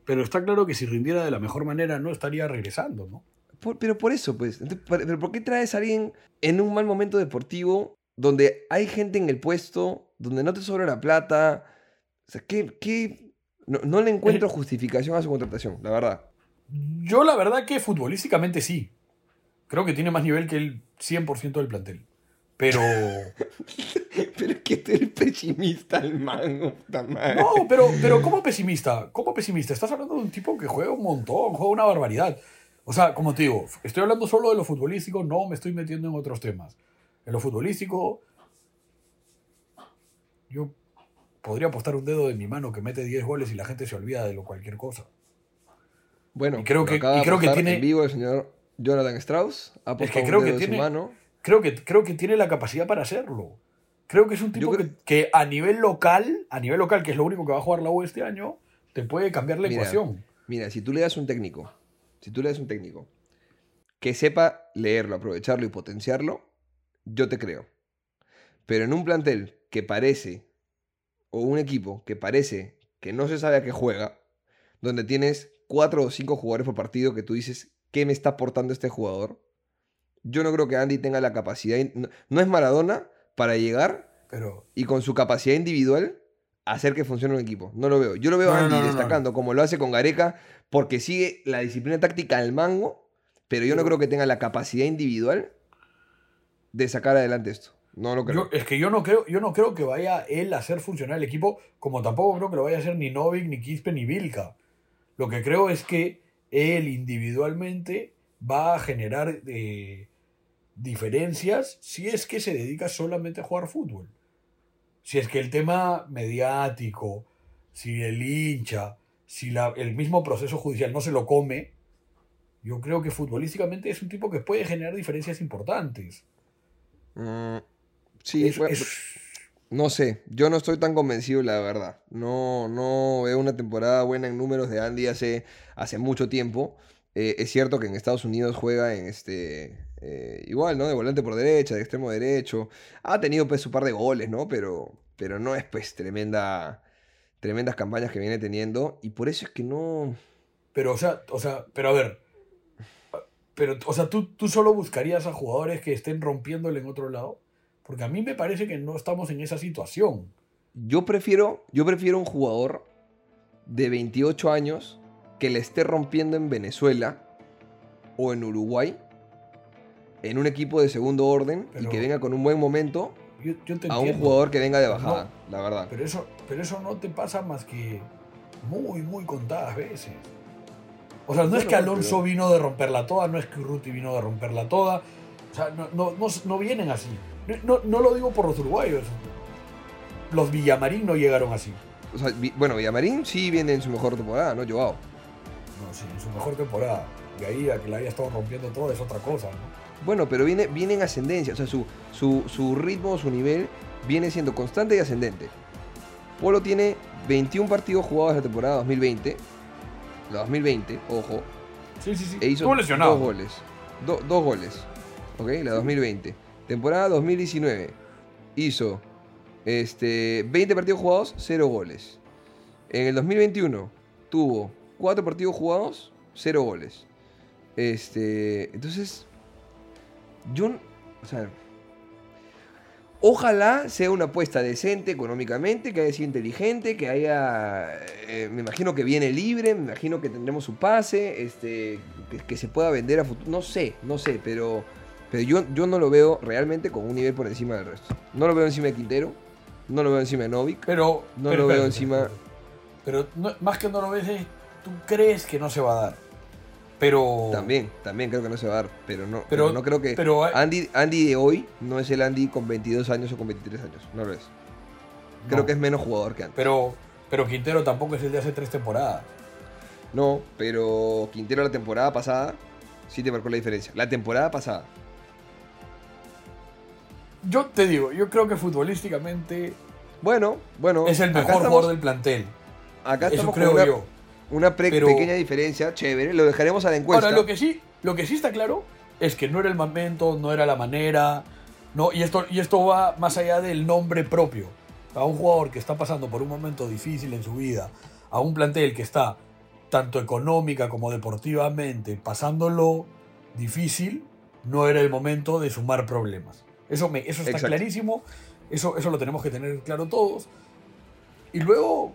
Pero está claro que si rindiera de la mejor manera no estaría regresando, ¿no? Por- pero por eso, pues. Entonces, pero ¿por qué traes a alguien en un mal momento deportivo donde hay gente en el puesto, donde no te sobra la plata? O sea, ¿qué, qué? No, no le encuentro justificación a su contratación, la verdad. Yo la verdad que futbolísticamente sí. Creo que tiene más nivel que el 100% del plantel. Pero... Pero es que tú eres pesimista, el puta madre. No, pero, pero ¿cómo pesimista? ¿Cómo pesimista? Estás hablando de un tipo que juega un montón, juega una barbaridad. O sea, como te digo, estoy hablando solo de lo futbolístico, no me estoy metiendo en otros temas. En lo futbolístico, yo podría apostar un dedo de mi mano que mete 10 goles y la gente se olvida de lo cualquier cosa. Bueno, y creo que- acaba y creo que tiene- en vivo el señor Jonathan Strauss. Ha Es que apostado un creo que dedo de su tiene- mano. Creo que, creo que tiene la capacidad para hacerlo. Creo que es un tipo creo- que, que a nivel local, a nivel local, que es lo único que va a jugar la U este año, te puede cambiar la Mira, ecuación. Mira, si tú le das un técnico, si tú le das un técnico que sepa leerlo, aprovecharlo y potenciarlo, yo te creo. Pero en un plantel que parece, o un equipo que parece que no se sabe a qué juega, donde tienes cuatro o cinco jugadores por partido que tú dices, ¿qué me está aportando este jugador? Yo no creo que Andy tenga la capacidad, no, no es Maradona para llegar Pero y con su capacidad individual hacer que funcione un equipo. No lo veo. Yo lo veo No, a no, Andy no, no, no. destacando como lo hace con Gareca porque sigue la disciplina táctica al mango, pero yo no creo que tenga la capacidad individual de sacar adelante esto. No lo creo. yo- es que yo no creo, yo no creo que vaya él a hacer funcionar el equipo, como tampoco creo que lo vaya a hacer ni Novik, ni Quispe, ni Vilca. Lo que creo es que él individualmente va a generar eh, diferencias si es que se dedica solamente a jugar fútbol. Si es que el tema mediático, si el hincha, si la- el mismo proceso judicial no se lo come, yo creo que futbolísticamente es un tipo que puede generar diferencias importantes. Mm, sí, Es- bueno, es- no sé. Yo no estoy tan convencido, la verdad. No, no veo una temporada buena en números de Andy hace, hace mucho tiempo. Eh, es cierto que en Estados Unidos juega en este. Eh, igual, ¿no? De volante por derecha, de extremo derecho. Ha tenido pues su par de goles, ¿no? Pero, pero no es pues tremenda. Tremendas campañas que viene teniendo. Y por eso es que no. Pero, o sea, o sea, pero a ver. Pero, o sea, ¿tú, tú solo buscarías a jugadores que estén rompiéndole en otro lado. Porque a mí me parece que no estamos en esa situación. Yo prefiero, yo prefiero un jugador de 28 años que le esté rompiendo en Venezuela o en Uruguay en un equipo de segundo orden y Pero- que venga con un buen momento Yo, yo te a un jugador que venga de bajada, la verdad. Pero eso, pero eso no te pasa más que muy, muy contadas veces. O sea, no es que Alonso pero- vino de romperla toda, no es que Urruti vino de romperla toda. O sea, no, no, no, no vienen así. No, no lo digo por los uruguayos. Los Villamarín no llegaron así. O sea, bueno, Villamarín sí viene en su mejor temporada, ¿no? Joao. No, sí, en su mejor temporada. Y ahí a que la haya estado rompiendo todo es otra cosa, ¿no? Bueno, pero viene, viene en ascendencia. O sea, su, su, su ritmo, su nivel viene siendo constante y ascendente. Polo tiene 21 partidos jugados en la temporada 2020. La 2020, ojo. Sí, sí, sí. E hizo dos goles. Do- dos goles. ¿Ok? La 2020. Temporada 2019. Hizo este, 20 partidos jugados, 0 goles. En el 2021 tuvo 4 partidos jugados, 0 goles. Este, entonces, yo, o sea, ojalá sea una apuesta decente económicamente, que haya sido inteligente, que haya, eh, me imagino que viene libre, me imagino que tendremos su pase, este, que, que se pueda vender a futuro, no sé, no sé, pero, pero yo, yo no lo veo realmente con un nivel por encima del resto. No lo veo encima de Quintero, no lo veo encima de Novik, Pero. No pero lo veo encima-. Pero no- más que no lo ves, es, tú crees que no se va a dar. Pero. también, también creo que no se va a dar, pero no, Pero- pero no creo que... Pero. Andy, Andy de hoy no es el Andy con 22 años o con 23 años, no lo es. Creo no. que es menos jugador que antes. Pero, pero Quintero tampoco es el de hace tres temporadas. No, pero Quintero la temporada pasada sí te marcó la diferencia. La temporada pasada. yo te digo, yo creo que futbolísticamente Bueno, bueno. es el mejor estamos- jugador del plantel. Acá Eso estamos con creo una, yo. Una Pero- pequeña diferencia, chévere. Lo dejaremos a la encuesta. Ahora, lo que sí, lo que sí está claro es que no era el momento, no era la manera, no, y esto, y esto va más allá del nombre propio. A un jugador que está pasando por un momento difícil en su vida, a un plantel que está tanto económica como deportivamente pasándolo difícil, no era el momento de sumar problemas. Eso, me, eso está Exacto. clarísimo, eso, eso lo tenemos que tener claro todos. Y luego,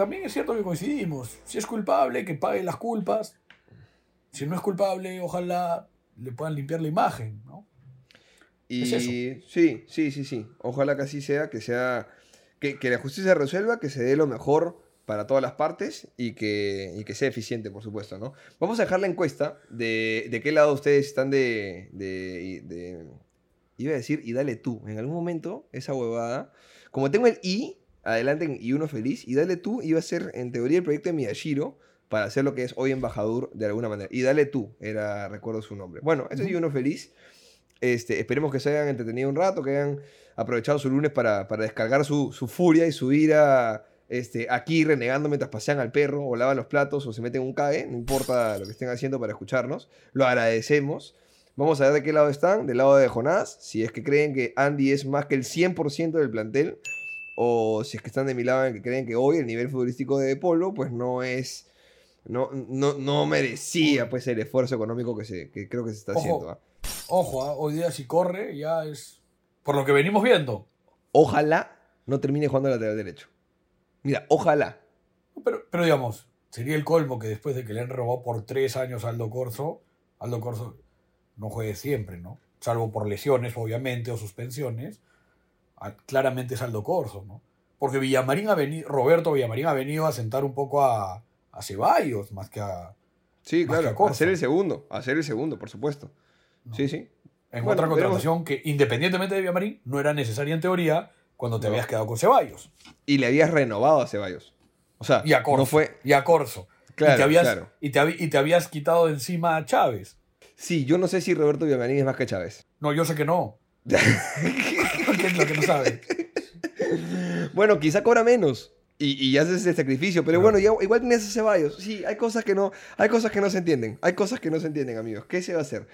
también es cierto que coincidimos. Si es culpable, que pague las culpas. Si no es culpable, ojalá le puedan limpiar la imagen, ¿no? Y Es eso. sí, sí, sí, sí. Ojalá que así sea, que sea. Que, que la justicia resuelva, que se dé lo mejor para todas las partes y que, y que sea eficiente, por supuesto, ¿no? Vamos a dejar la encuesta de, de qué lado ustedes están de, de, de- Iba a decir, y dale tú. En algún momento, esa huevada. Como tengo el I, adelante en y uno feliz, y dale tú iba a ser, en teoría, el proyecto de Miyashiro para hacer lo que es hoy embajador de alguna manera. Y dale tú, era, recuerdo su nombre. Bueno, ese es y uno feliz. Este, esperemos que se hayan entretenido un rato, que hayan aprovechado su lunes para, para descargar su, su furia y su ira este, aquí renegando mientras pasean al perro o lavan los platos o se meten un cague, no importa lo que estén haciendo para escucharnos, lo agradecemos. Vamos a ver de qué lado están, del lado de Jonás, si es que creen que Andy es más que el 100% del plantel o si es que están de mi lado en que creen que hoy el nivel futbolístico de Polo pues no es... No, no, no merecía pues el esfuerzo económico que, se, que creo que se está Ojo. haciendo. ¿ah? Ojo, ¿ah? hoy día si corre ya es... Por lo que venimos viendo. Ojalá no termine jugando lateral derecho. Mira, ojalá. Pero, pero digamos, sería el colmo que después de que le han robado por tres años a Aldo Corso, Aldo Corso no juegue siempre, ¿no? Salvo por lesiones, obviamente, o suspensiones. Claramente es Aldo Corso, ¿no? Porque Villamarín ha venido, Roberto Villamarín ha venido a sentar un poco a, a Ceballos, más que a, Sí, Más que claro. a Corso. Hacer el segundo. Hacer el segundo, por supuesto. ¿no? Sí, sí. en Bueno, otra contratación que, independientemente de Villamarín, no era necesaria en teoría cuando te No. habías quedado con Ceballos. Y le habías renovado a Ceballos. O sea, Y a Corso. no fue. Y a Corso. Claro, y, te habías, claro. y, te, y te habías quitado de encima a Chávez. Sí, yo no sé si Roberto Villamarín es más que Chávez. No, yo sé que no. ¿Qué es lo que no sabe? Bueno, quizá cobra menos. Y, y haces ese sacrificio. Pero bueno, ya- igual tienes a Ceballos. Sí, hay cosas que no. Hay cosas que no se entienden. Hay cosas que no se entienden, amigos. ¿Qué se va a hacer?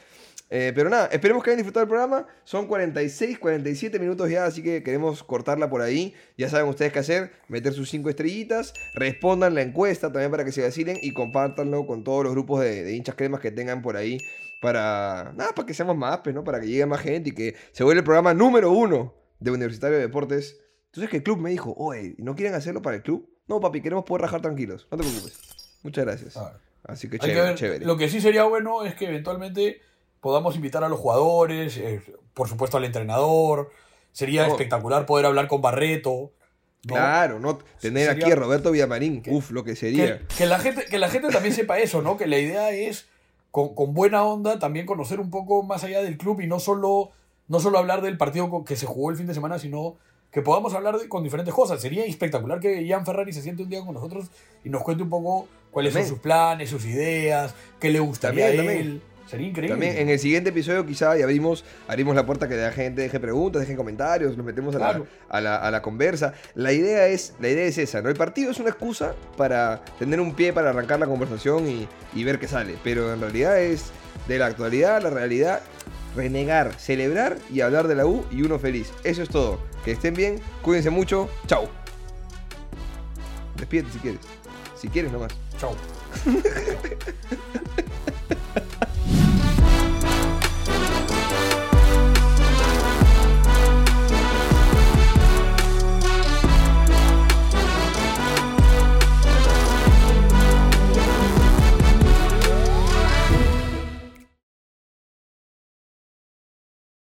Eh, pero nada, esperemos que hayan disfrutado el programa. Son 46, 47 minutos ya, así que queremos cortarla por ahí. Ya saben ustedes qué hacer, meter sus 5 estrellitas, respondan la encuesta también para que se vacilen y compártanlo con todos los grupos de, de hinchas cremas que tengan por ahí para, nada, para que seamos más, pues, ¿no? Para que llegue más gente y que se vuelva el programa número uno de Universitario de Deportes. Entonces que el club me dijo, oye, ¿no quieren hacerlo para el club? No, papi, queremos poder rajar tranquilos. No te preocupes. Muchas gracias. Ah, Así que chévere, ver, chévere. Lo que sí sería bueno es que eventualmente podamos invitar a los jugadores, eh, por supuesto al entrenador. Sería espectacular poder hablar con Barreto. ¿no? Claro, no tener Sería- aquí a Roberto Villamarín. que- Uf, lo que sería. Que, que la gente, que la gente también sepa eso, ¿no? Que la idea es, con, con buena onda, también conocer un poco más allá del club y no solo, no solo hablar del partido que se jugó el fin de semana, sino que podamos hablar de- con diferentes cosas. Sería espectacular que Ian Ferrari se siente un día con nosotros y nos cuente un poco cuáles También. son sus planes, sus ideas, qué le gustaría También, a él. también. Sería increíble. También en el siguiente episodio quizá y abrimos, abrimos la puerta que la gente deje preguntas, dejen comentarios, nos metemos a, Claro. la, a, la, a la conversa. La idea, es, la idea es esa, ¿no? El partido es una excusa para tener un pie para arrancar la conversación y, y ver qué sale. Pero en realidad es de la actualidad, la realidad, renegar, celebrar y hablar de la U y uno feliz. Eso es todo. Que estén bien, cuídense mucho, chau. Despídete si quieres. Si quieres nomás. Chau.